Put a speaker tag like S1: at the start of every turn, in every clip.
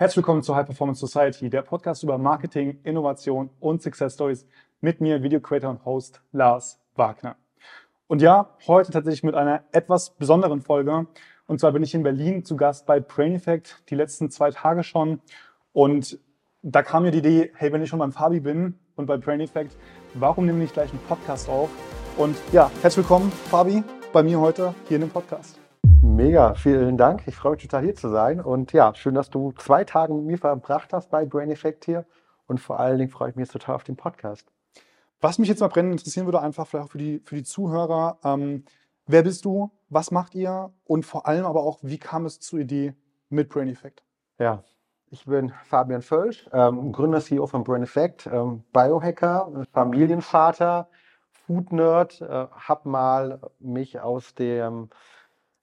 S1: Herzlich willkommen zur High Performance Society, der Podcast über Marketing, Innovation und Success Stories mit mir, Video Creator und Host Lars Wagner. Und ja, heute tatsächlich mit einer etwas besonderen Folge. Und zwar bin ich in Berlin zu Gast bei Brain Effect die letzten zwei Tage schon. Und da kam mir die Idee, hey, wenn ich schon beim Fabi bin und bei Brain Effect, warum nehme ich gleich einen Podcast auf? Und ja, herzlich willkommen, Fabi, bei mir heute hier in dem Podcast.
S2: Mega, vielen Dank. Ich freue mich total hier zu sein. Und ja, schön, dass du zwei Tage mit mir verbracht hast bei Brain Effect hier. Und vor allen Dingen freue ich mich jetzt total auf den Podcast.
S1: Was mich jetzt mal brennend interessieren würde, einfach vielleicht auch für die, für die Zuhörer, ähm, wer bist du, was macht ihr und vor allem aber auch, wie kam es zur Idee mit Brain Effect?
S2: Ja, ich bin Fabian Völsch, ähm, Gründer, CEO von Brain Effect, ähm, Biohacker, Familienvater, Food Nerd, äh, habe mal mich aus dem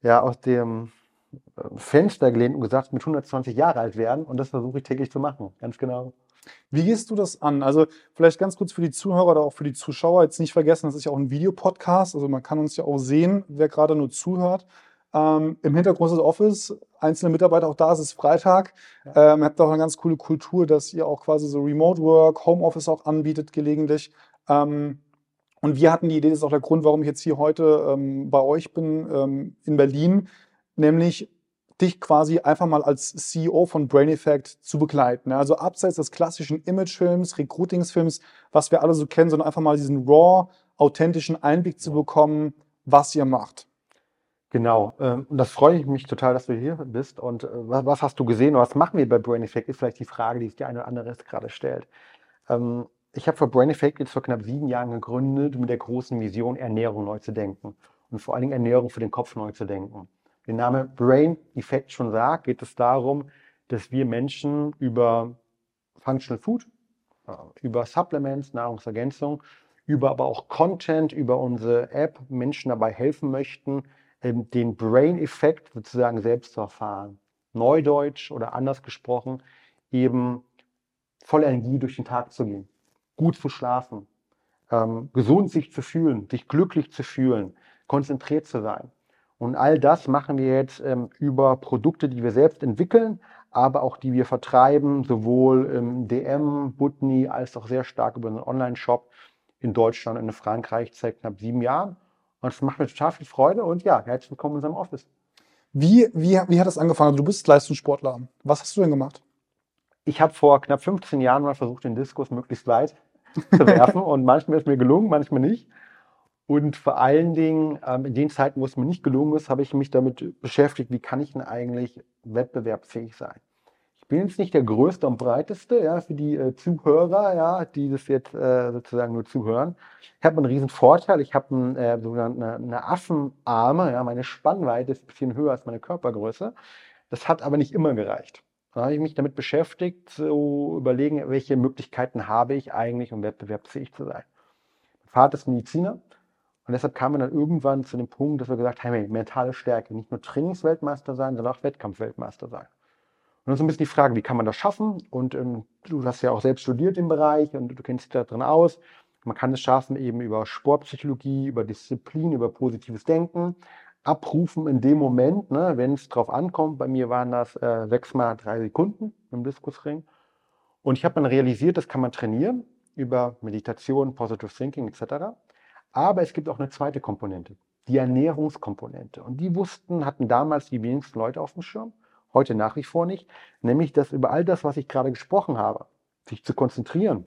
S2: ja, aus dem äh, Fenster gelehnt und gesagt, mit 120 Jahre alt werden. Und das versuche ich täglich zu machen, ganz genau.
S1: Wie gehst du das an? Also vielleicht ganz kurz für die Zuhörer oder auch für die Zuschauer jetzt nicht vergessen, das ist ja auch ein Videopodcast, also man kann uns ja auch sehen, wer gerade nur zuhört. Ähm, Im Hintergrund ist das Office, einzelne Mitarbeiter auch da, es ist Freitag. Ja. Ähm, ihr habt auch eine ganz coole Kultur, dass ihr auch quasi so Remote Work, Homeoffice auch anbietet gelegentlich. Ähm, und wir hatten die Idee, das ist auch der Grund, warum ich jetzt hier heute ähm, bei euch bin, ähm, in Berlin, nämlich dich quasi einfach mal als CEO von Brain Effect zu begleiten. Also abseits des klassischen Imagefilms, Recruitingsfilms, was wir alle so kennen, sondern einfach mal diesen raw, authentischen Einblick zu bekommen, was ihr macht.
S2: Genau. Ähm, und das freue ich mich total, dass du hier bist. Und äh, was hast du gesehen oder was machen wir bei Brain Effect, ist vielleicht die Frage, die sich die eine oder andere gerade stellt. Ich habe für Brain Effect jetzt vor knapp sieben Jahren gegründet, mit der großen Vision, Ernährung neu zu denken. Und vor allen Dingen Ernährung für den Kopf neu zu denken. Der Name Brain Effect schon sagt, geht es darum, dass wir Menschen über Functional Food, äh, über Supplements, Nahrungsergänzung, über aber auch Content, über unsere App Menschen dabei helfen möchten, ähm, den Brain-Effekt sozusagen selbst zu erfahren. Neudeutsch oder anders gesprochen, eben voller Energie durch den Tag zu gehen gut zu schlafen, ähm, gesund sich zu fühlen, sich glücklich zu fühlen, konzentriert zu sein. Und all das machen wir jetzt ähm, über Produkte, die wir selbst entwickeln, aber auch die wir vertreiben, sowohl im DM, Butni, als auch sehr stark über einen Online-Shop in Deutschland und in Frankreich seit knapp sieben Jahren. Und es macht mir total viel Freude und ja, herzlich willkommen in unserem Office.
S1: Wie, wie, wie hat das angefangen? Also du bist Leistungssportler. Was hast du denn gemacht?
S2: Ich habe vor knapp 15 Jahren mal versucht, den Diskus möglichst weit zu werfen. und manchmal ist mir gelungen, manchmal nicht. Und vor allen Dingen, ähm, in den Zeiten, wo es mir nicht gelungen ist, habe ich mich damit beschäftigt, wie kann ich denn eigentlich wettbewerbsfähig sein. Ich bin jetzt nicht der Größte und Breiteste, ja, für die äh, Zuhörer, ja, die das jetzt äh, sozusagen nur zuhören. Ich habe einen riesen Vorteil, ich habe ein, äh, eine, eine Affenarme, ja, meine Spannweite ist ein bisschen höher als meine Körpergröße. Das hat aber nicht immer gereicht. Da habe ich mich damit beschäftigt, zu überlegen, welche Möglichkeiten habe ich eigentlich, um wettbewerbsfähig zu sein. Mein Vater ist Mediziner und deshalb kam wir dann irgendwann zu dem Punkt, dass wir gesagt haben, hey, mentale Stärke, nicht nur Trainingsweltmeister sein, sondern auch Wettkampfweltmeister sein. Und dann ist ein bisschen die Frage, wie kann man das schaffen? Und ähm, du hast ja auch selbst studiert im Bereich und du kennst dich da drin aus. Man kann es schaffen eben über Sportpsychologie, über Disziplin, über positives Denken, abrufen in dem Moment, ne, wenn es drauf ankommt. Bei mir waren das äh, sechs mal drei Sekunden im Diskusring. Und ich habe dann realisiert, das kann man trainieren über Meditation, Positive Thinking etc. Aber es gibt auch eine zweite Komponente, die Ernährungskomponente. Und die wussten, hatten damals die wenigsten Leute auf dem Schirm, heute nach wie vor nicht, nämlich dass über all das, was ich gerade gesprochen habe, sich zu konzentrieren,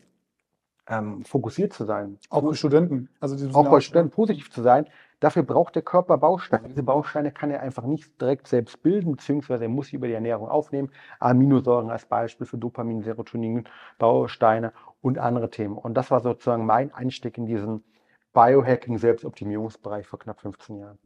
S2: ähm, fokussiert zu sein.
S1: Auch bei Studenten.
S2: Also auch bei Studenten positiv zu sein, Dafür braucht der Körper Bausteine. Diese Bausteine kann er einfach nicht direkt selbst bilden, beziehungsweise er muss sie über die Ernährung aufnehmen. Aminosäuren als Beispiel für Dopamin, Serotonin, Bausteine und andere Themen. Und das war sozusagen mein Einstieg in diesen Biohacking, Selbstoptimierungsbereich vor knapp 15 Jahren.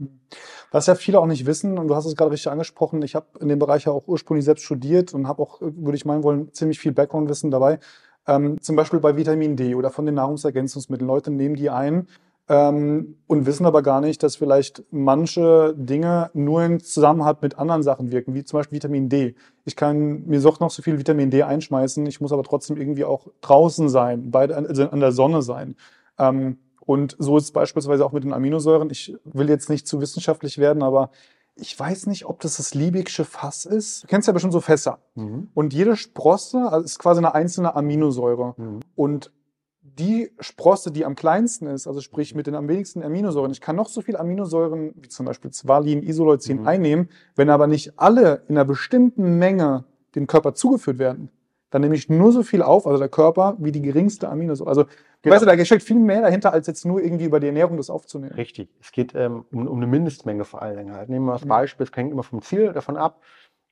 S1: Was ja viele auch nicht wissen, und du hast es gerade richtig angesprochen, ich habe in dem Bereich ja auch ursprünglich selbst studiert und habe auch, würde ich meinen wollen, ziemlich viel Background-Wissen dabei. Ähm, zum Beispiel bei Vitamin D oder von den Nahrungsergänzungsmitteln. Leute nehmen die ein ähm, und wissen aber gar nicht, dass vielleicht manche Dinge nur in Zusammenhang mit anderen Sachen wirken, wie zum Beispiel Vitamin D. Ich kann mir doch noch so viel Vitamin D einschmeißen, ich muss aber trotzdem irgendwie auch draußen sein, bei, also an der Sonne sein. Ähm, und so ist es beispielsweise auch mit den Aminosäuren. Ich will jetzt nicht zu wissenschaftlich werden, aber ich weiß nicht, ob das das Liebigsche Fass ist. Du kennst ja bestimmt so Fässer.
S2: Mhm.
S1: Und jede Sprosse also ist quasi eine einzelne Aminosäure.
S2: Mhm.
S1: Und die Sprosse, die am kleinsten ist, also sprich mit den am wenigsten Aminosäuren, ich kann noch so viel Aminosäuren, wie zum Beispiel Valin, Isoleucin,
S2: Mhm.
S1: einnehmen, wenn aber nicht alle in einer bestimmten Menge dem Körper zugeführt werden, dann nehme ich nur so viel auf, also der Körper, wie die geringste Aminosäure. Also,
S2: Genau.
S1: weißt du, da steckt viel mehr dahinter, als jetzt nur irgendwie über die Ernährung das aufzunehmen.
S2: Richtig. Es geht ähm, um, um eine Mindestmenge vor allen Dingen halt. Nehmen wir das
S1: Mhm.
S2: Beispiel, es hängt immer vom Ziel davon ab.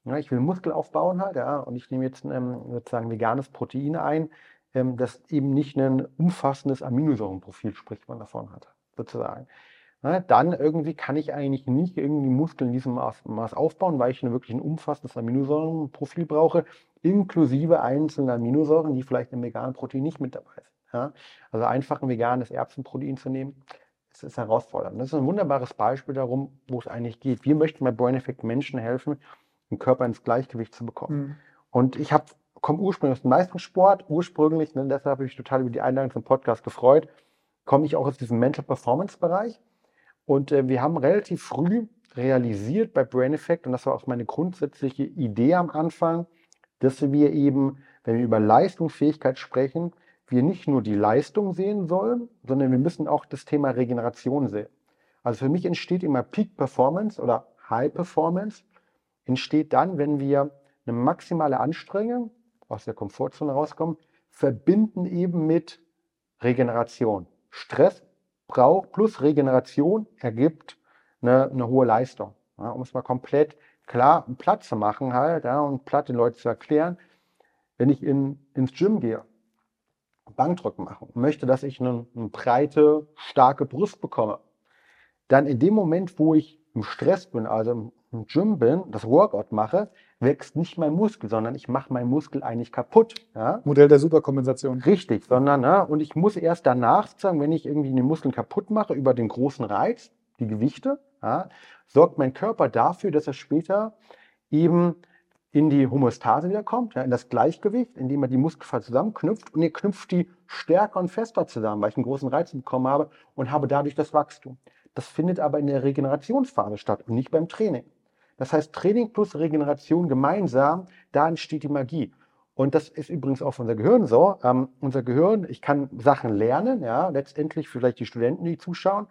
S2: Ja, ich will Muskel aufbauen halt, ja, und ich nehme jetzt ähm, sozusagen veganes Protein ein, ähm, das eben nicht ein umfassendes Aminosäurenprofil, spricht man davon hat, sozusagen. Ja, dann irgendwie kann ich eigentlich nicht irgendwie Muskeln in diesem Maß, Maß aufbauen, weil ich ein wirklich ein umfassendes Aminosäurenprofil brauche, inklusive einzelner Aminosäuren, die vielleicht im veganen Protein nicht mit dabei sind. Ja? Also einfach ein veganes Erbsenprotein zu nehmen, das ist herausfordernd. Das ist ein wunderbares Beispiel darum, wo es eigentlich geht. Wir möchten bei Brain Effect Menschen helfen, den Körper ins Gleichgewicht zu bekommen.
S1: Mhm.
S2: Und ich habe komme ursprünglich aus dem Leistungssport, ursprünglich, ne, deshalb habe ich mich total über die Einladung zum Podcast gefreut, komme ich auch aus diesem Mental Performance Bereich. Und äh, wir haben relativ früh realisiert bei Brain Effect, und das war auch meine grundsätzliche Idee am Anfang, dass wir eben, wenn wir über Leistungsfähigkeit sprechen, wir nicht nur die Leistung sehen sollen, sondern wir müssen auch das Thema Regeneration sehen. Also für mich entsteht immer Peak Performance oder High Performance entsteht dann, wenn wir eine maximale Anstrengung aus der Komfortzone rauskommen, verbinden eben mit Regeneration. Stress braucht plus Regeneration ergibt eine, eine hohe Leistung. Ja, um es mal komplett klar platt zu machen halt, ja, und platt den Leuten zu erklären, wenn ich in, ins Gym gehe, Bankdrücken mache und möchte, dass ich eine, eine breite, starke Brust bekomme, dann in dem Moment, wo ich im Stress bin, also im, im Gym bin, das Workout mache, wächst nicht mein Muskel, sondern ich mache meinen Muskel eigentlich kaputt. Ja?
S1: Modell der Superkompensation.
S2: Richtig, sondern, ne, und ich muss erst danach sagen, wenn ich irgendwie den Muskeln kaputt mache über den großen Reiz, die Gewichte, ja, sorgt mein Körper dafür, dass er später eben in die Homöostase wiederkommt, ja, in das Gleichgewicht, indem er die Muskelfaser zusammenknüpft und er knüpft die stärker und fester zusammen, weil ich einen großen Reiz bekommen habe und habe dadurch das Wachstum. Das findet aber in der Regenerationsphase statt und nicht beim Training. Das heißt, Training plus Regeneration gemeinsam, da entsteht die Magie. Und das ist übrigens auch für unser Gehirn so. Ähm, unser Gehirn, ich kann Sachen lernen, ja, letztendlich vielleicht die Studenten, die zuschauen.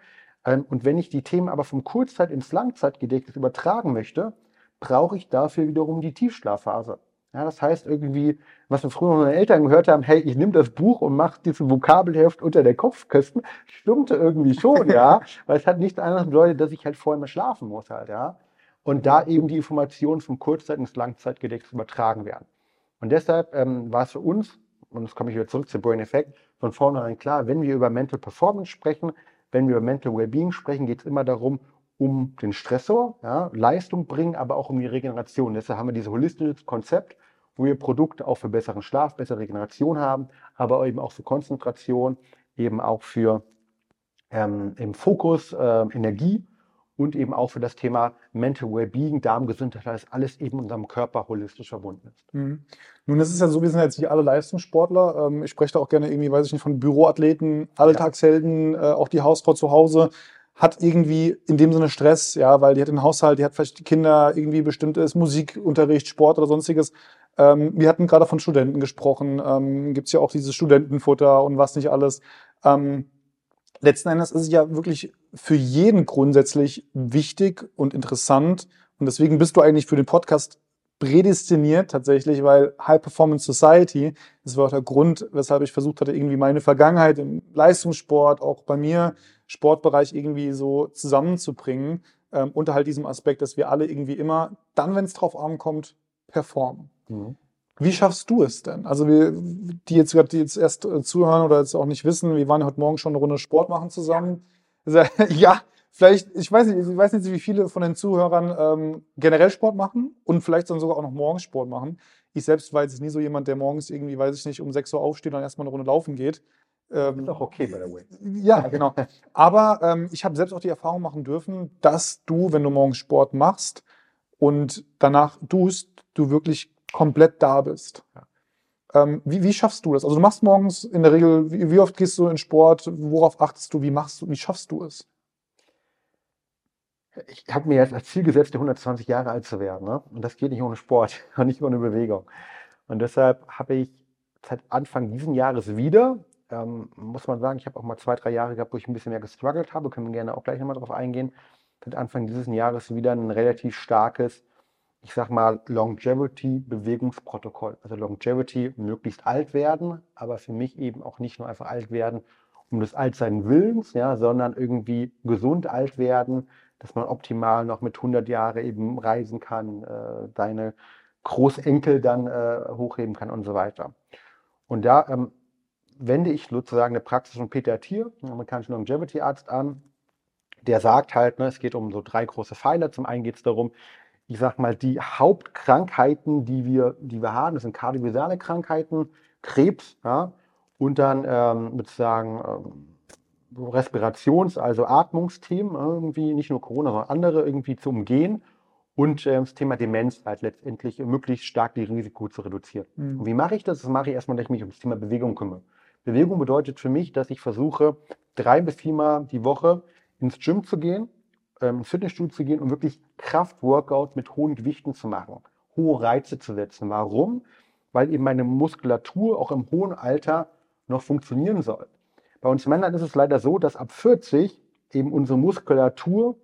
S2: Ähm, und wenn ich die Themen aber vom Kurzzeit- ins Langzeitgedächtnis übertragen möchte, brauche ich dafür wiederum die Tiefschlafphase. Ja, das heißt irgendwie, was wir früher von unseren Eltern gehört haben, hey, ich nehme das Buch und mache diesen Vokabelheft unter der Kopfkissen, stimmte irgendwie schon, ja, weil es hat nichts anderes bedeutet, dass ich halt vorher mal schlafen muss halt, ja. Und da eben die Informationen vom Kurzzeit- ins Langzeitgedächtnis übertragen werden. Und deshalb ähm, war es für uns, und jetzt komme ich wieder zurück zu Brain Effect, von vornherein klar, wenn wir über Mental Performance sprechen, wenn wir über Mental Wellbeing sprechen, geht es immer darum, um den Stressor, ja, Leistung bringen, aber auch um die Regeneration. Deshalb haben wir dieses holistische Konzept, wo wir Produkte auch für besseren Schlaf, bessere Regeneration haben, aber eben auch für Konzentration, eben auch für ähm, im Fokus, äh, Energie und eben auch für das Thema Mental Wellbeing, Darmgesundheit, weil das alles eben unserem Körper holistisch verbunden ist.
S1: Mhm. Nun, es ist ja so, wir sind jetzt nicht alle Leistungssportler. Ähm, ich spreche da auch gerne irgendwie, weiß ich nicht, von Büroathleten, Alltagshelden, äh, auch die Hausfrau zu Hause hat irgendwie in dem Sinne Stress, ja, weil die hat einen Haushalt, die hat vielleicht die Kinder irgendwie bestimmtes Musikunterricht, Sport oder sonstiges. Ähm, wir hatten gerade von Studenten gesprochen, ähm, gibt es ja auch dieses Studentenfutter und was nicht alles. Ähm, letzten Endes ist es ja wirklich für jeden grundsätzlich wichtig und interessant. Und deswegen bist du eigentlich für den Podcast prädestiniert tatsächlich, weil High Performance Society, das war auch der Grund, weshalb ich versucht hatte, irgendwie meine Vergangenheit im Leistungssport, auch bei mir, Sportbereich irgendwie so zusammenzubringen, ähm, unter halt diesem Aspekt, dass wir alle irgendwie immer, dann, wenn es drauf ankommt, performen.
S2: Mhm.
S1: Wie schaffst du es denn? Also wir, die jetzt gerade jetzt erst äh, zuhören oder jetzt auch nicht wissen, wir waren ja heute Morgen schon eine Runde Sport machen zusammen. Ja, vielleicht, ich weiß nicht, ich weiß nicht, wie viele von den Zuhörern ähm, generell Sport machen und vielleicht dann sogar auch noch morgens Sport machen. Ich selbst war jetzt nie so jemand, der morgens irgendwie, weiß ich nicht, um 6 Uhr aufsteht und erstmal eine Runde laufen geht. Ähm,
S2: Ist auch okay, by the way.
S1: ja, genau. Aber ähm, ich habe selbst auch die Erfahrung machen dürfen, dass du, wenn du morgens Sport machst und danach tust, du wirklich komplett da bist. Ähm, wie, wie schaffst du das? Also du machst morgens in der Regel, wie, wie oft gehst du in Sport? Worauf achtest du? Wie machst du? Wie schaffst du es?
S2: ich habe mir jetzt als Ziel gesetzt, 120 Jahre alt zu werden. Ne? Und das geht nicht ohne Sport und nicht ohne Bewegung. Und deshalb habe ich seit Anfang dieses Jahres wieder, ähm, muss man sagen, ich habe auch mal zwei, drei Jahre gehabt, wo ich ein bisschen mehr gestruggelt habe, können wir gerne auch gleich nochmal drauf eingehen, seit Anfang dieses Jahres wieder ein relativ starkes, ich sag mal, Longevity-Bewegungsprotokoll. Also Longevity, möglichst alt werden, aber für mich eben auch nicht nur einfach alt werden, um des Altsein Willens, ja, sondern irgendwie gesund alt werden, dass man optimal noch mit 100 Jahren eben reisen kann, äh, deine Großenkel dann äh, hochheben kann und so weiter. Und da ähm, wende ich sozusagen eine Praxis von Peter Thier, einem amerikanischen Longevity-Arzt, an. Der sagt halt, ne, es geht um so drei große Pfeiler. Zum einen geht es darum, ich sag mal, die Hauptkrankheiten, die wir, die wir haben, das sind kardiovasale Krankheiten, Krebs, ja, und dann ähm, sozusagen ähm, Respirations-, also Atmungsthemen, irgendwie nicht nur Corona, sondern andere irgendwie zu umgehen und äh, das Thema Demenz halt letztendlich möglichst stark die Risiko zu reduzieren. Mhm. Wie mache ich das? Das mache ich erstmal, dass ich mich um das Thema Bewegung kümmere. Bewegung bedeutet für mich, dass ich versuche, drei bis viermal die Woche ins Gym zu gehen, ähm, ins Fitnessstudio zu gehen und wirklich Kraftworkout mit hohen Gewichten zu machen, hohe Reize zu setzen. Warum? Weil eben meine Muskulatur auch im hohen Alter noch funktionieren soll. Bei uns Männern ist es leider so, dass ab 40 eben unsere Muskulatur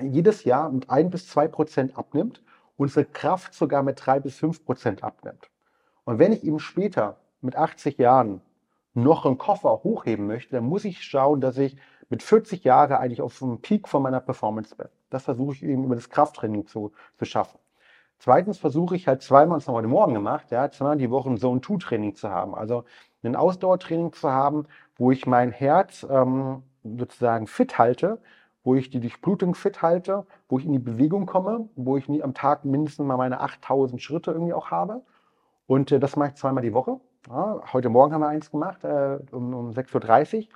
S2: jedes Jahr mit ein bis zwei Prozent abnimmt, unsere Kraft sogar mit drei bis fünf Prozent abnimmt. Und wenn ich eben später mit 80 Jahren noch einen Koffer hochheben möchte, dann muss ich schauen, dass ich mit 40 Jahren eigentlich auf dem Peak von meiner Performance bin. Das versuche ich eben über das Krafttraining zu, zu schaffen. Zweitens versuche ich halt zweimal, das haben wir heute Morgen gemacht, ja, zweimal die Woche ein Zone-2-Training zu haben. Also ein Ausdauertraining zu haben, wo ich mein Herz ähm, sozusagen fit halte, wo ich die Durchblutung fit halte, wo ich in die Bewegung komme, wo ich nie am Tag mindestens mal meine 8000 Schritte irgendwie auch habe. Und äh, das mache ich zweimal die Woche. Ja, heute Morgen haben wir eins gemacht, äh, um, um 6.30 Uhr.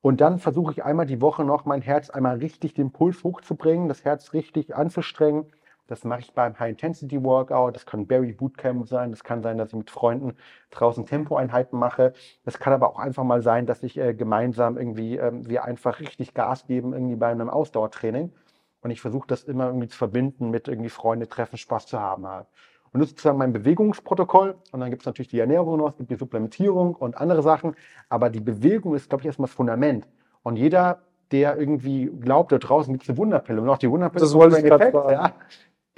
S2: Und dann versuche ich einmal die Woche noch mein Herz einmal richtig den Puls hochzubringen, das Herz richtig anzustrengen, das mache ich beim High-Intensity-Workout. Das kann Berry Bootcamp sein. Das kann sein, dass ich mit Freunden draußen Tempoeinheiten mache. Das kann aber auch einfach mal sein, dass ich äh, gemeinsam irgendwie, äh, wir einfach richtig Gas geben irgendwie bei einem Ausdauertraining. Und ich versuche das immer irgendwie zu verbinden mit irgendwie Freunde treffen, Spaß zu haben halt. Und das ist sozusagen mein Bewegungsprotokoll. Und dann gibt es natürlich die Ernährung noch, es gibt die Supplementierung und andere Sachen. Aber die Bewegung ist, glaube ich, erstmal das Fundament. Und jeder, der irgendwie glaubt, da draußen gibt es eine Wunderpille. Und auch die Wunderpille
S1: das wollte ich Effekt, ja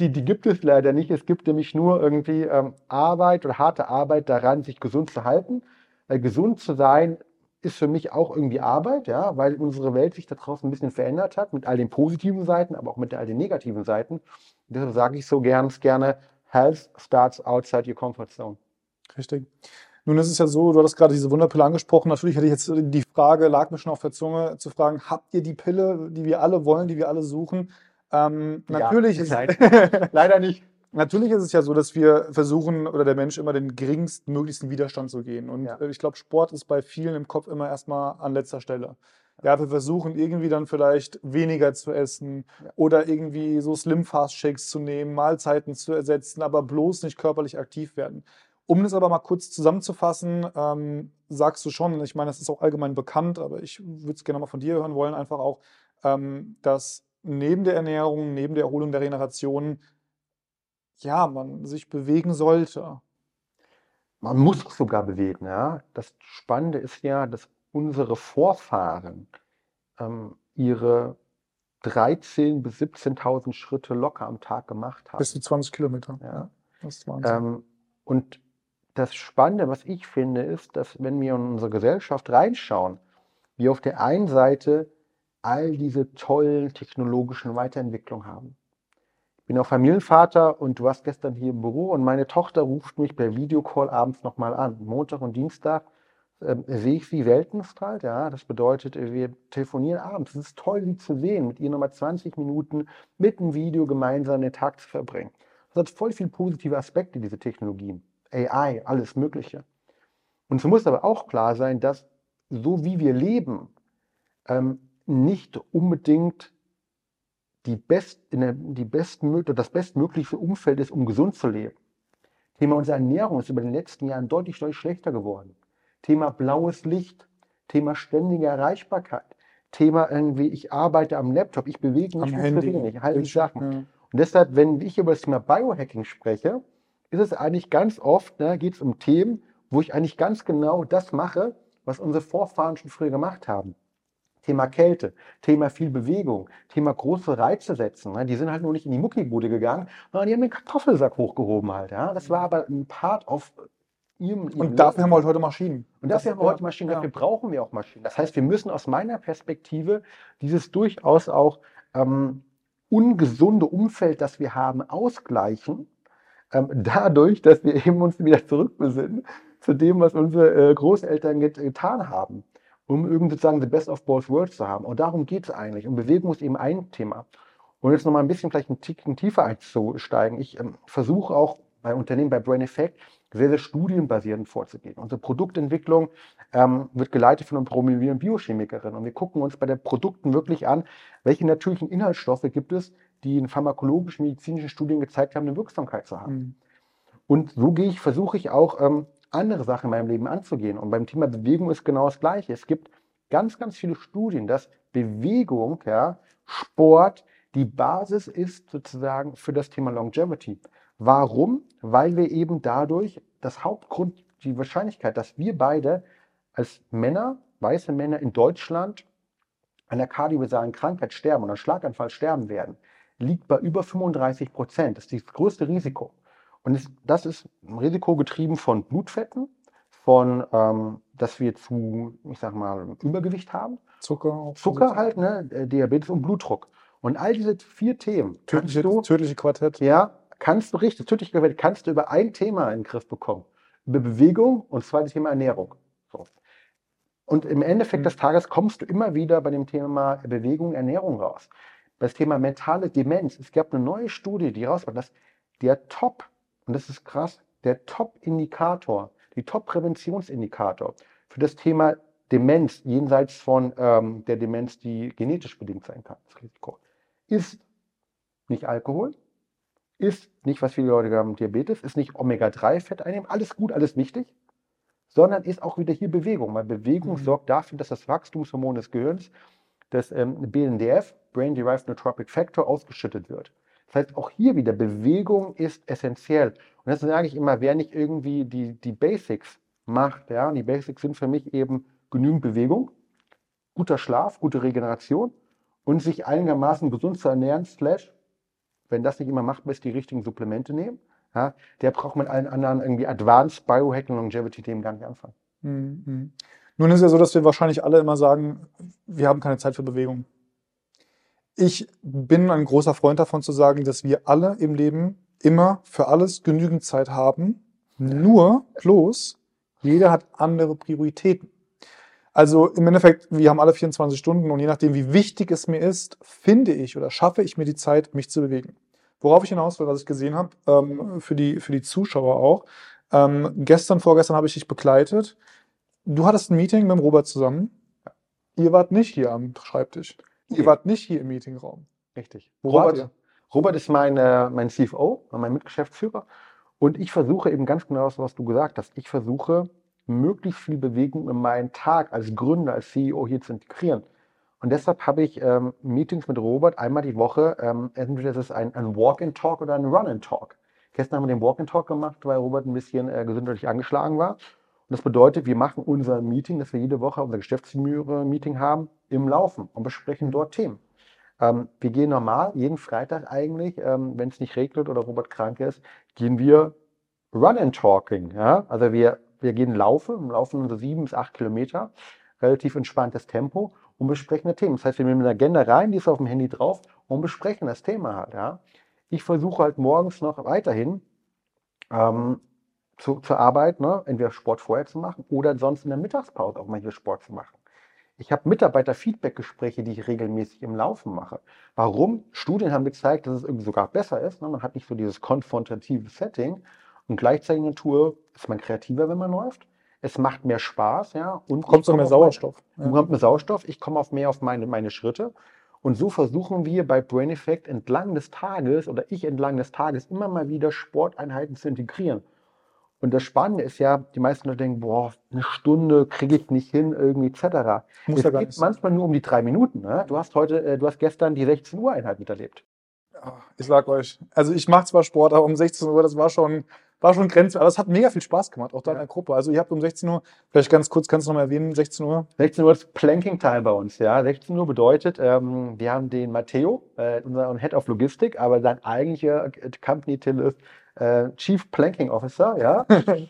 S2: die, die gibt es leider nicht. Es gibt nämlich nur irgendwie ähm, Arbeit oder harte Arbeit daran, sich gesund zu halten. Weil gesund zu sein ist für mich auch irgendwie Arbeit, ja, weil unsere Welt sich da draußen ein bisschen verändert hat, mit all den positiven Seiten, aber auch mit all den negativen Seiten. Und deshalb sage ich so gern, gerne, Health starts outside your comfort zone.
S1: Richtig. Nun ist es ja so, du hattest gerade diese Wunderpille angesprochen. Natürlich hätte ich jetzt die Frage, lag mir schon auf der Zunge, zu fragen, habt ihr die Pille, die wir alle wollen, die wir alle suchen? Ähm, natürlich ja, ist
S2: leider nicht.
S1: Natürlich ist es ja so, dass wir versuchen oder der Mensch immer den geringstmöglichsten Widerstand zu gehen. Und ja. Äh, ich glaube, Sport ist bei vielen im Kopf immer erstmal an letzter Stelle. Ja, wir versuchen irgendwie dann vielleicht weniger zu essen ja. oder irgendwie so Slim Fast Shakes zu nehmen, Mahlzeiten zu ersetzen, aber bloß nicht körperlich aktiv werden. Um das aber mal kurz zusammenzufassen, ähm, sagst du schon, ich meine, das ist auch allgemein bekannt, aber ich würde es gerne mal von dir hören wollen, einfach auch, ähm, dass neben der Ernährung, neben der Erholung der Regeneration, ja, man sich bewegen sollte.
S2: Man muss sogar bewegen, ja. Das Spannende ist ja, dass unsere Vorfahren ähm, ihre 13.000 bis 17.000 Schritte locker am Tag gemacht haben.
S1: Bis zu 20 Kilometer.
S2: Ja. Das ist Wahnsinn. Ähm, und das Spannende, was ich finde, ist, dass wenn wir in unsere Gesellschaft reinschauen, wir auf der einen Seite all diese tollen technologischen Weiterentwicklungen haben. Ich bin auch Familienvater und du warst gestern hier im Büro und meine Tochter ruft mich per Videocall abends nochmal an. Montag und Dienstag äh, sehe ich sie seltenst halt. Ja, das bedeutet, wir telefonieren abends. Es ist toll, sie zu sehen, mit ihr nochmal 20 Minuten mit einem Video gemeinsam den Tag zu verbringen. Das hat voll viele positive Aspekte, diese Technologien. AI, alles Mögliche. Und es muss aber auch klar sein, dass so wie wir leben, ähm, nicht unbedingt die best, der, die bestmö das bestmögliche Umfeld ist, um gesund zu leben. Thema unserer Ernährung ist über den letzten Jahren deutlich, deutlich schlechter geworden. Thema blaues Licht, Thema ständige Erreichbarkeit, Thema irgendwie, ich arbeite am Laptop, ich bewege mich
S1: Am
S2: viel
S1: Handy.
S2: zu wenig, ich halte Sachen.
S1: ja.
S2: Und deshalb, wenn ich über das Thema Biohacking spreche, ist es eigentlich ganz oft, ne, geht es um Themen, wo ich eigentlich ganz genau das mache, was unsere Vorfahren schon früher gemacht haben. Thema Kälte, Thema viel Bewegung, Thema große Reize setzen. Ne? Die sind halt nur nicht in die Muckibude gegangen, sondern die haben den Kartoffelsack hochgehoben halt. Ja? Das war aber ein Part auf ihrem, ihrem
S1: Und dafür haben
S2: Leben.
S1: wir halt heute Maschinen.
S2: Und dafür haben wir heute Maschinen,
S1: ja.
S2: dafür brauchen wir auch Maschinen. Das heißt, wir müssen aus meiner Perspektive dieses durchaus auch ähm, ungesunde Umfeld, das wir haben, ausgleichen, ähm, dadurch, dass wir eben uns wieder zurückbesinnen zu dem, was unsere äh, Großeltern get getan haben, um irgendwie sozusagen the best of both worlds zu haben. Und darum geht es eigentlich. Und Bewegung ist eben ein Thema. Und jetzt nochmal ein bisschen vielleicht einen Ticken tiefer einzusteigen. Ich ähm, versuche auch bei Unternehmen, bei Brain Effect, sehr, sehr studienbasierend vorzugehen. Unsere Produktentwicklung ähm, wird geleitet von einer promovierenden Biochemikerin. Und wir gucken uns bei den Produkten wirklich an, welche natürlichen Inhaltsstoffe gibt es, die in pharmakologisch-medizinischen Studien gezeigt haben, eine Wirksamkeit zu haben.
S1: Mhm.
S2: Und so gehe ich, versuche ich auch ähm, andere Sachen in meinem Leben anzugehen. Und beim Thema Bewegung ist genau das Gleiche. Es gibt ganz, ganz viele Studien, dass Bewegung, ja, Sport die Basis ist sozusagen für das Thema Longevity. Warum? Weil wir eben dadurch das Hauptgrund, die Wahrscheinlichkeit, dass wir beide als Männer, weiße Männer in Deutschland an der kardiovasalen Krankheit sterben und an Schlaganfall sterben werden, liegt bei über 35 Prozent. Das ist das größte Risiko. Und das ist ein Risiko getrieben von Blutfetten, von, ähm, dass wir zu, ich sag mal, Übergewicht haben,
S1: Zucker.
S2: Zucker halt, ne, äh, Diabetes und Blutdruck. Und all diese vier Themen
S1: Tödliche,
S2: du,
S1: tödliche Quartett.
S2: ja, kannst du richtig, tödlich gewählt, kannst du über ein Thema in den Griff bekommen. Über Bewegung und das zweite Thema Ernährung. So. Und im Endeffekt
S1: Mhm.
S2: des Tages kommst du immer wieder bei dem Thema Bewegung, Ernährung raus. Das Thema mentale Demenz. Es gab eine neue Studie, die rauskommt, dass der Top, und das ist krass, der Top-Indikator, die Top-Präventionsindikator für das Thema Demenz, jenseits von ähm, der Demenz, die genetisch bedingt sein kann, das Risiko, ist nicht Alkohol, ist nicht, was viele Leute haben, Diabetes, ist nicht Omega-3-Fett einnehmen, alles gut, alles wichtig, sondern ist auch wieder hier Bewegung, weil Bewegung
S1: Mhm.
S2: sorgt dafür, dass das Wachstumshormon des Gehirns, das ähm, BNDF, Brain Derived Nootropic Factor, ausgeschüttet wird. Das heißt, auch hier wieder, Bewegung ist essentiell. Und das sage ich immer, wer nicht irgendwie die, die Basics macht, ja, und die Basics sind für mich eben genügend Bewegung, guter Schlaf, gute Regeneration und sich einigermaßen gesund zu ernähren, slash, wenn das nicht immer machbar ist, die richtigen Supplemente nehmen. Ja, der braucht mit allen anderen irgendwie Advanced Biohacking Longevity-Themen gar nicht anfangen.
S1: Mhm, mhm. Nun ist es ja so, dass wir wahrscheinlich alle immer sagen, wir haben keine Zeit für Bewegung. Ich bin ein großer Freund davon zu sagen, dass wir alle im Leben immer für alles genügend Zeit haben. Nur bloß, jeder hat andere Prioritäten. Also im Endeffekt, wir haben alle 24 Stunden und je nachdem, wie wichtig es mir ist, finde ich oder schaffe ich mir die Zeit, mich zu bewegen. Worauf ich hinaus will, was ich gesehen habe, ähm, für, die, für die Zuschauer auch. Ähm, gestern, vorgestern habe ich dich begleitet. Du hattest ein Meeting mit dem Robert zusammen. Ihr wart nicht hier am Schreibtisch. Ihr
S2: Nee.
S1: wart nicht hier im Meetingraum.
S2: Richtig.
S1: Wo
S2: Robert? Robert ist mein, äh, mein CFO, mein Mitgeschäftsführer. Und ich versuche eben ganz genau das, was du gesagt hast. Ich versuche, möglichst viel Bewegung in meinen Tag als Gründer, als CEO hier zu integrieren. Und deshalb habe ich ähm, Meetings mit Robert einmal die Woche. Ähm, entweder ist es ein, ein Walk-and-Talk oder ein Run-and-Talk. Gestern haben wir den Walk-and-Talk gemacht, weil Robert ein bisschen äh, gesundheitlich angeschlagen war. Und das bedeutet, wir machen unser Meeting, das wir jede Woche, unser Geschäftsführer-Meeting haben, im Laufen und besprechen dort Themen. Ähm, wir gehen normal, jeden Freitag eigentlich, ähm, wenn es nicht regnet oder Robert krank ist, gehen wir Run and Talking. Ja? Also wir, wir gehen laufen, laufen so sieben bis acht Kilometer, relativ entspanntes Tempo und besprechen das Thema. Das heißt, wir nehmen eine Agenda rein, die ist auf dem Handy drauf und besprechen das Thema halt. Ja? Ich versuche halt morgens noch weiterhin ähm, zu, zur Arbeit, ne, entweder Sport vorher zu machen oder sonst in der Mittagspause auch mal hier Sport zu machen. Ich habe Mitarbeiter-Feedback-Gespräche, die ich regelmäßig im Laufen mache. Warum? Studien haben gezeigt, dass es irgendwie sogar besser ist. Ne? Man hat nicht so dieses konfrontative Setting und gleichzeitig Natur ist man kreativer, wenn man läuft. Es macht mehr Spaß, ja. Und
S1: Kommt so mehr
S2: auf mein-
S1: Sauerstoff.
S2: Du hast mehr Sauerstoff, ich komme auf mehr auf meine, meine Schritte. Und so versuchen wir bei Brain Effect entlang des Tages oder ich entlang des Tages immer mal wieder Sporteinheiten zu integrieren. Und das Spannende ist ja, die meisten Leute denken, boah, eine Stunde kriege ich nicht hin, irgendwie etc.
S1: Muss
S2: es
S1: ja
S2: geht manchmal nur um die drei Minuten. Ne? Du hast heute, äh, du hast gestern die 16 Uhr Einheit miterlebt.
S1: Ich sag euch, also ich mache zwar Sport, aber um 16 Uhr, das war schon, war schon grenzwertig. Aber es hat mega viel Spaß gemacht, auch da in
S2: Ja.
S1: der Gruppe. Also ihr habt um 16 Uhr, vielleicht ganz kurz, kannst du noch mal erwähnen, 16 Uhr.
S2: 16 Uhr ist Planking Time bei uns. Ja, 16 Uhr bedeutet, ähm, wir haben den Matteo, äh, unseren Head of Logistik, aber sein eigentlicher Company-Titel ist äh, Chief Planking Officer. Ja,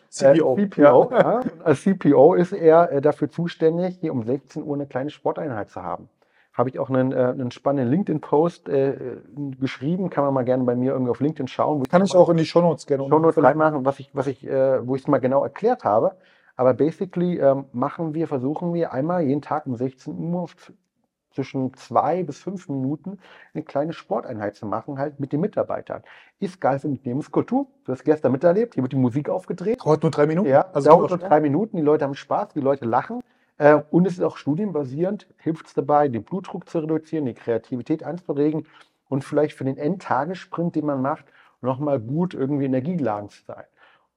S1: CPO.
S2: Äh, CPO, ja. Als CPO ist er äh, dafür zuständig, hier um 16 Uhr eine kleine Sporteinheit zu haben. Habe ich auch einen, äh, einen spannenden LinkedIn-Post äh, geschrieben, kann man mal gerne bei mir irgendwie auf LinkedIn schauen. wo
S1: Kann ich auch in die Shownotes gerne
S2: Shownotes reinmachen, was ich, was ich, äh, wo ich es mal genau erklärt habe. Aber basically ähm, machen wir, versuchen wir einmal jeden Tag um 16 Uhr zwischen zwei bis fünf Minuten eine kleine Sporteinheit zu machen, halt mit den Mitarbeitern. Ist geil für die Unternehmenskultur. Du hast gestern miterlebt, hier wird die Musik aufgedreht.
S1: Dauert nur drei Minuten.
S2: Ja,
S1: also
S2: dauert nur drei Minuten, die Leute haben Spaß, die Leute lachen. Äh, und es ist auch studienbasierend, hilft es dabei, den Blutdruck zu reduzieren, die Kreativität anzuregen und vielleicht für den Endtagessprint, den man macht, nochmal gut irgendwie energiegeladen zu sein.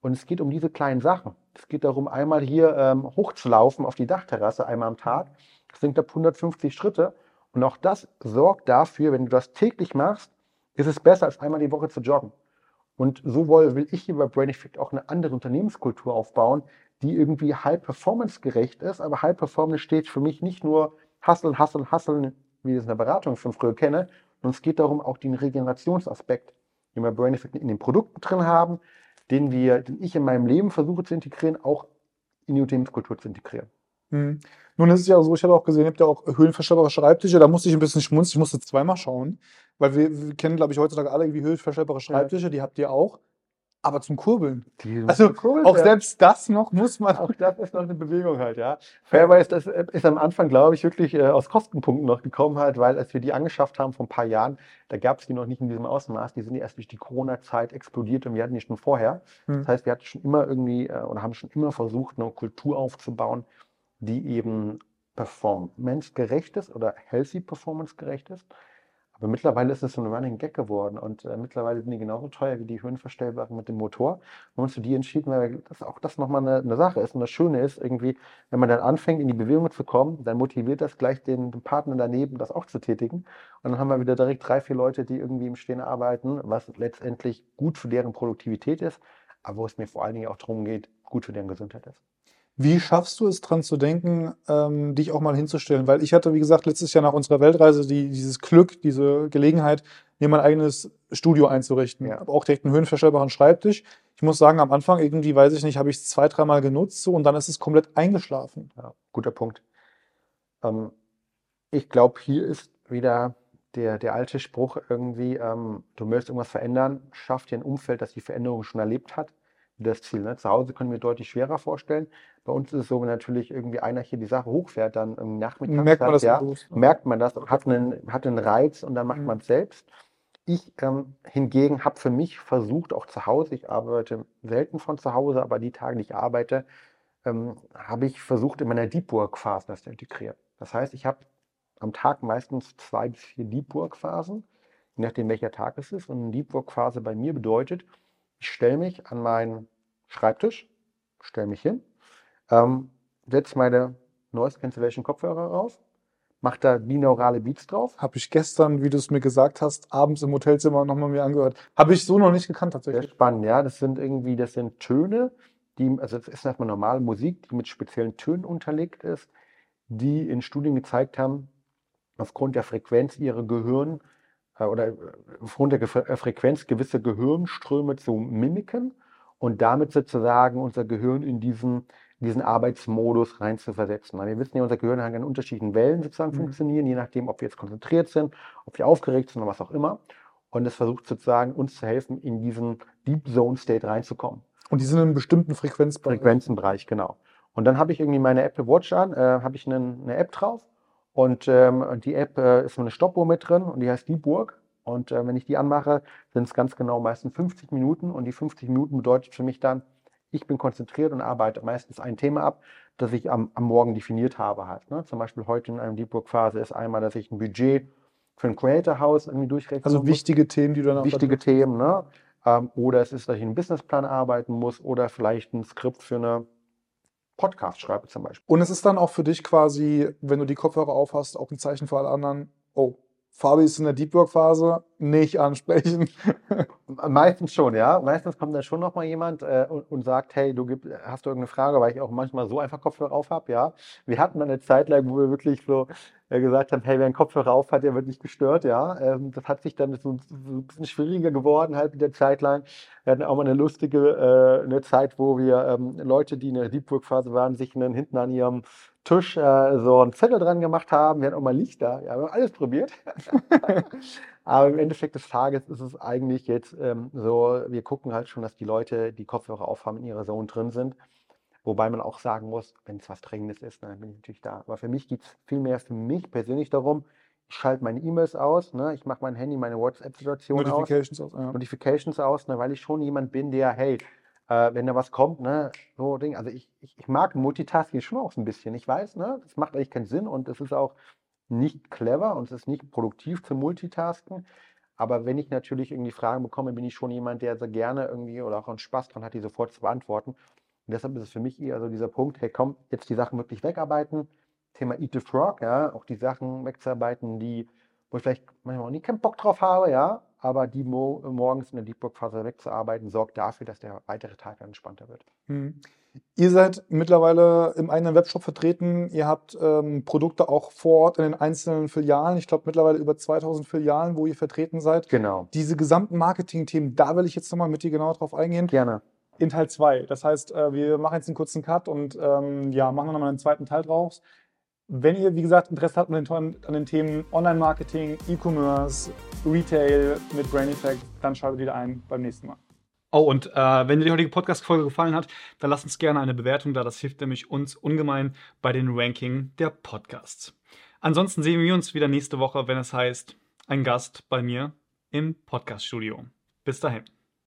S2: Und es geht um diese kleinen Sachen. Es geht darum, einmal hier ähm, hochzulaufen auf die Dachterrasse einmal am Tag. Das sind ab 150 Schritte. Und auch das sorgt dafür, wenn du das täglich machst, ist es besser, als einmal die Woche zu joggen. Und so will ich hier bei Brain Effect auch eine andere Unternehmenskultur aufbauen, die irgendwie High-Performance gerecht ist. Aber High-Performance steht für mich nicht nur Hustle, Hustle, Hustle, wie ich es in der Beratung schon früher kenne, sondern es geht darum, auch den Regenerationsaspekt, den wir Brain Effect in den Produkten drin haben, den wir, den ich in meinem Leben versuche zu integrieren, auch in die Unternehmenskultur zu integrieren.
S1: Hm. Nun ist es ja so, ich habe auch gesehen, ihr habt ja auch höhenverstellbare Schreibtische, da musste ich ein bisschen schmunzeln, ich musste zweimal schauen, weil wir, wir kennen, glaube ich, heutzutage alle irgendwie höhenverstellbare Schreibtische, die habt ihr auch, aber zum Kurbeln. Also auch selbst das noch muss man.
S2: Auch das ist noch eine Bewegung halt, ja. Fairwise, das äh, ist am Anfang, glaube ich, wirklich äh, aus Kostenpunkten noch gekommen halt, weil als wir die angeschafft haben vor ein paar Jahren, da gab es die noch nicht in diesem Ausmaß. Die sind erst durch die Corona-Zeit explodiert und wir hatten die schon vorher.
S1: Hm.
S2: Das heißt, wir hatten schon immer irgendwie äh, oder haben schon immer versucht, eine Kultur aufzubauen, die eben performancegerecht ist oder healthy performance gerecht ist. Aber mittlerweile ist es so ein Running Gag geworden und äh, mittlerweile sind die genauso teuer wie die höhenverstellbaren mit dem Motor. Wir haben uns für die entschieden, weil das auch das nochmal eine, eine Sache ist. Und das Schöne ist irgendwie, wenn man dann anfängt, in die Bewegung zu kommen, dann motiviert das gleich den, den Partner daneben, das auch zu tätigen. Und dann haben wir wieder direkt drei, vier Leute, die irgendwie im Stehen arbeiten, was letztendlich gut für deren Produktivität ist, aber wo es mir vor allen Dingen auch darum geht, gut für deren Gesundheit ist.
S1: Wie schaffst du es dran zu denken, ähm, dich auch mal hinzustellen? Weil ich hatte, wie gesagt, letztes Jahr nach unserer Weltreise die, dieses Glück, diese Gelegenheit, mir mein eigenes Studio einzurichten.
S2: Ja.
S1: Habe auch direkt einen höhenverstellbaren Schreibtisch. Ich muss sagen, am Anfang irgendwie, weiß ich nicht, habe ich es zwei, dreimal genutzt so, und dann ist es komplett eingeschlafen.
S2: Ja, guter Punkt. Ähm, ich glaube, hier ist wieder der, der alte Spruch irgendwie, ähm, du möchtest irgendwas verändern, schaff dir ein Umfeld, das die Veränderung schon erlebt hat. Das Ziel. Ne? Zu Hause können wir deutlich schwerer vorstellen. Bei uns ist es so, wenn natürlich irgendwie einer hier die Sache hochfährt, dann im Nachmittag
S1: Merkt man das
S2: ja, merkt man das, hat einen, hat einen Reiz und dann macht
S1: Mhm.
S2: man es selbst. Ich ähm, hingegen habe für mich versucht, auch zu Hause, ich arbeite selten von zu Hause, aber die Tage, die ich arbeite, ähm, habe ich versucht, in meiner Deep Work Phasen das zu integrieren. Das heißt, ich habe am Tag meistens zwei bis vier Deep Work Phasen, je nachdem welcher Tag es ist. Und eine Deep Work Phase bei mir bedeutet, ich stelle mich an meinen Schreibtisch, stelle mich hin, ähm, setze meine Noise Cancellation Kopfhörer rauf, mache da binaurale Beats drauf.
S1: Habe ich gestern, wie du es mir gesagt hast, abends im Hotelzimmer nochmal mir angehört. Habe ich so noch nicht gekannt
S2: Sehr
S1: tatsächlich.
S2: spannend, ja. Das sind irgendwie, das sind Töne, die, also das ist erstmal normale Musik, die mit speziellen Tönen unterlegt ist, die in Studien gezeigt haben, aufgrund der Frequenz ihre Gehirn äh, oder äh, aufgrund der Ge äh, Frequenz gewisse Gehirnströme zu mimiken und damit sozusagen unser Gehirn in diesen, diesen Arbeitsmodus rein zu versetzen. Weil wir wissen ja, unser Gehirn kann in unterschiedlichen Wellen sozusagen
S1: Mhm.
S2: funktionieren, je nachdem, ob wir jetzt konzentriert sind, ob wir aufgeregt sind oder was auch immer. Und es versucht sozusagen uns zu helfen, in diesen Deep Zone State reinzukommen.
S1: Und die sind in einem bestimmten Frequenzbereich.
S2: Frequenzenbereich, genau. Und dann habe ich irgendwie meine Apple Watch an, äh, habe ich einen, eine App drauf und ähm, die App äh, ist eine Stoppuhr mit drin und die heißt Deep Work. Und äh, wenn ich die anmache, sind es ganz genau meistens 50 Minuten und die 50 Minuten bedeutet für mich dann, ich bin konzentriert und arbeite meistens ein Thema ab, das ich am, am Morgen definiert habe halt. Ne? Zum Beispiel heute in einer Deep Work Phase ist einmal, dass ich ein Budget für ein Creator House irgendwie durchrechne.
S1: Also wichtige Themen, die du dann auch
S2: wichtige Themen, ne? Ähm, oder es ist, dass ich einen Businessplan arbeiten muss oder vielleicht ein Skript für eine Podcast schreibe zum Beispiel.
S1: Und es ist dann auch für dich quasi, wenn du die Kopfhörer aufhast, auch ein Zeichen für alle anderen, oh, Fabi ist in der Deep Work Phase, nicht ansprechen.
S2: Meistens schon, ja. Meistens kommt dann schon noch mal jemand äh, und, und, sagt, hey, du gib, hast du irgendeine Frage, weil ich auch manchmal so einfach Kopfhörer auf habe, ja. Wir hatten dann eine Zeit lang, wo wir wirklich so äh, gesagt haben, hey, wer einen Kopfhörer auf hat, der wird nicht gestört, ja. Ähm, das hat sich dann so, so, ein bisschen schwieriger geworden halt mit der Zeit lang. Wir hatten auch mal eine lustige äh, eine Zeit, wo wir ähm, Leute, die in der Deep Work Phase waren, sich dann hinten an ihrem Tisch äh, so einen Zettel dran gemacht haben. Wir hatten auch mal Lichter. Ja, wir haben alles probiert. Aber im Endeffekt des Tages ist es eigentlich jetzt ähm, so, wir gucken halt schon, dass die Leute, die Kopfhörer aufhaben, in ihrer Zone drin sind. Wobei man auch sagen muss, wenn es was Dringendes ist, dann bin ich natürlich da. Aber für mich geht es vielmehr für mich persönlich darum, ich schalte meine E-Mails aus, ne? ich mache mein Handy, meine WhatsApp-Situation aus.
S1: Notifications aus,
S2: ja. Notifications aus, ne? weil ich schon jemand bin, der, hey, äh, wenn da was kommt, ne, so Ding. Also ich, ich, ich mag Multitasking schon auch so ein bisschen. Ich weiß, ne, das macht eigentlich keinen Sinn und es ist auch nicht clever und es ist nicht produktiv zu multitasken. Aber wenn ich natürlich irgendwie Fragen bekomme, bin ich schon jemand, der sehr gerne irgendwie oder auch einen Spaß dran hat, die sofort zu beantworten. Und deshalb ist es für mich eher so dieser Punkt, hey komm, jetzt die Sachen wirklich wegarbeiten. Thema Eat the Frog, ja, auch die Sachen wegzuarbeiten, die, wo ich vielleicht manchmal auch nie keinen Bock drauf habe, ja, aber die mo morgens in der Deep Work Phase wegzuarbeiten, sorgt dafür, dass der weitere Tag entspannter wird.
S1: Mhm. Ihr seid mittlerweile im eigenen Webshop vertreten. Ihr habt ähm, Produkte auch vor Ort in den einzelnen Filialen. Ich glaube mittlerweile über 2000 Filialen, wo ihr vertreten seid.
S2: Genau.
S1: Diese gesamten Marketing-Themen, da will ich jetzt nochmal mit dir genauer drauf eingehen.
S2: Gerne.
S1: In Teil 2. Das heißt, äh, wir machen jetzt einen kurzen Cut und ähm, ja, machen nochmal einen zweiten Teil draus. Wenn ihr, wie gesagt, Interesse habt an den, an den Themen Online-Marketing, E-Commerce, Retail mit Brain Effect, dann schaltet wieder ein beim nächsten Mal. Oh, und äh, wenn dir die heutige Podcast-Folge gefallen hat, dann lass uns gerne eine Bewertung da. Das hilft nämlich uns ungemein bei den Ranking der Podcasts. Ansonsten sehen wir uns wieder nächste Woche, wenn es heißt, ein Gast bei mir im Podcast-Studio. Bis dahin.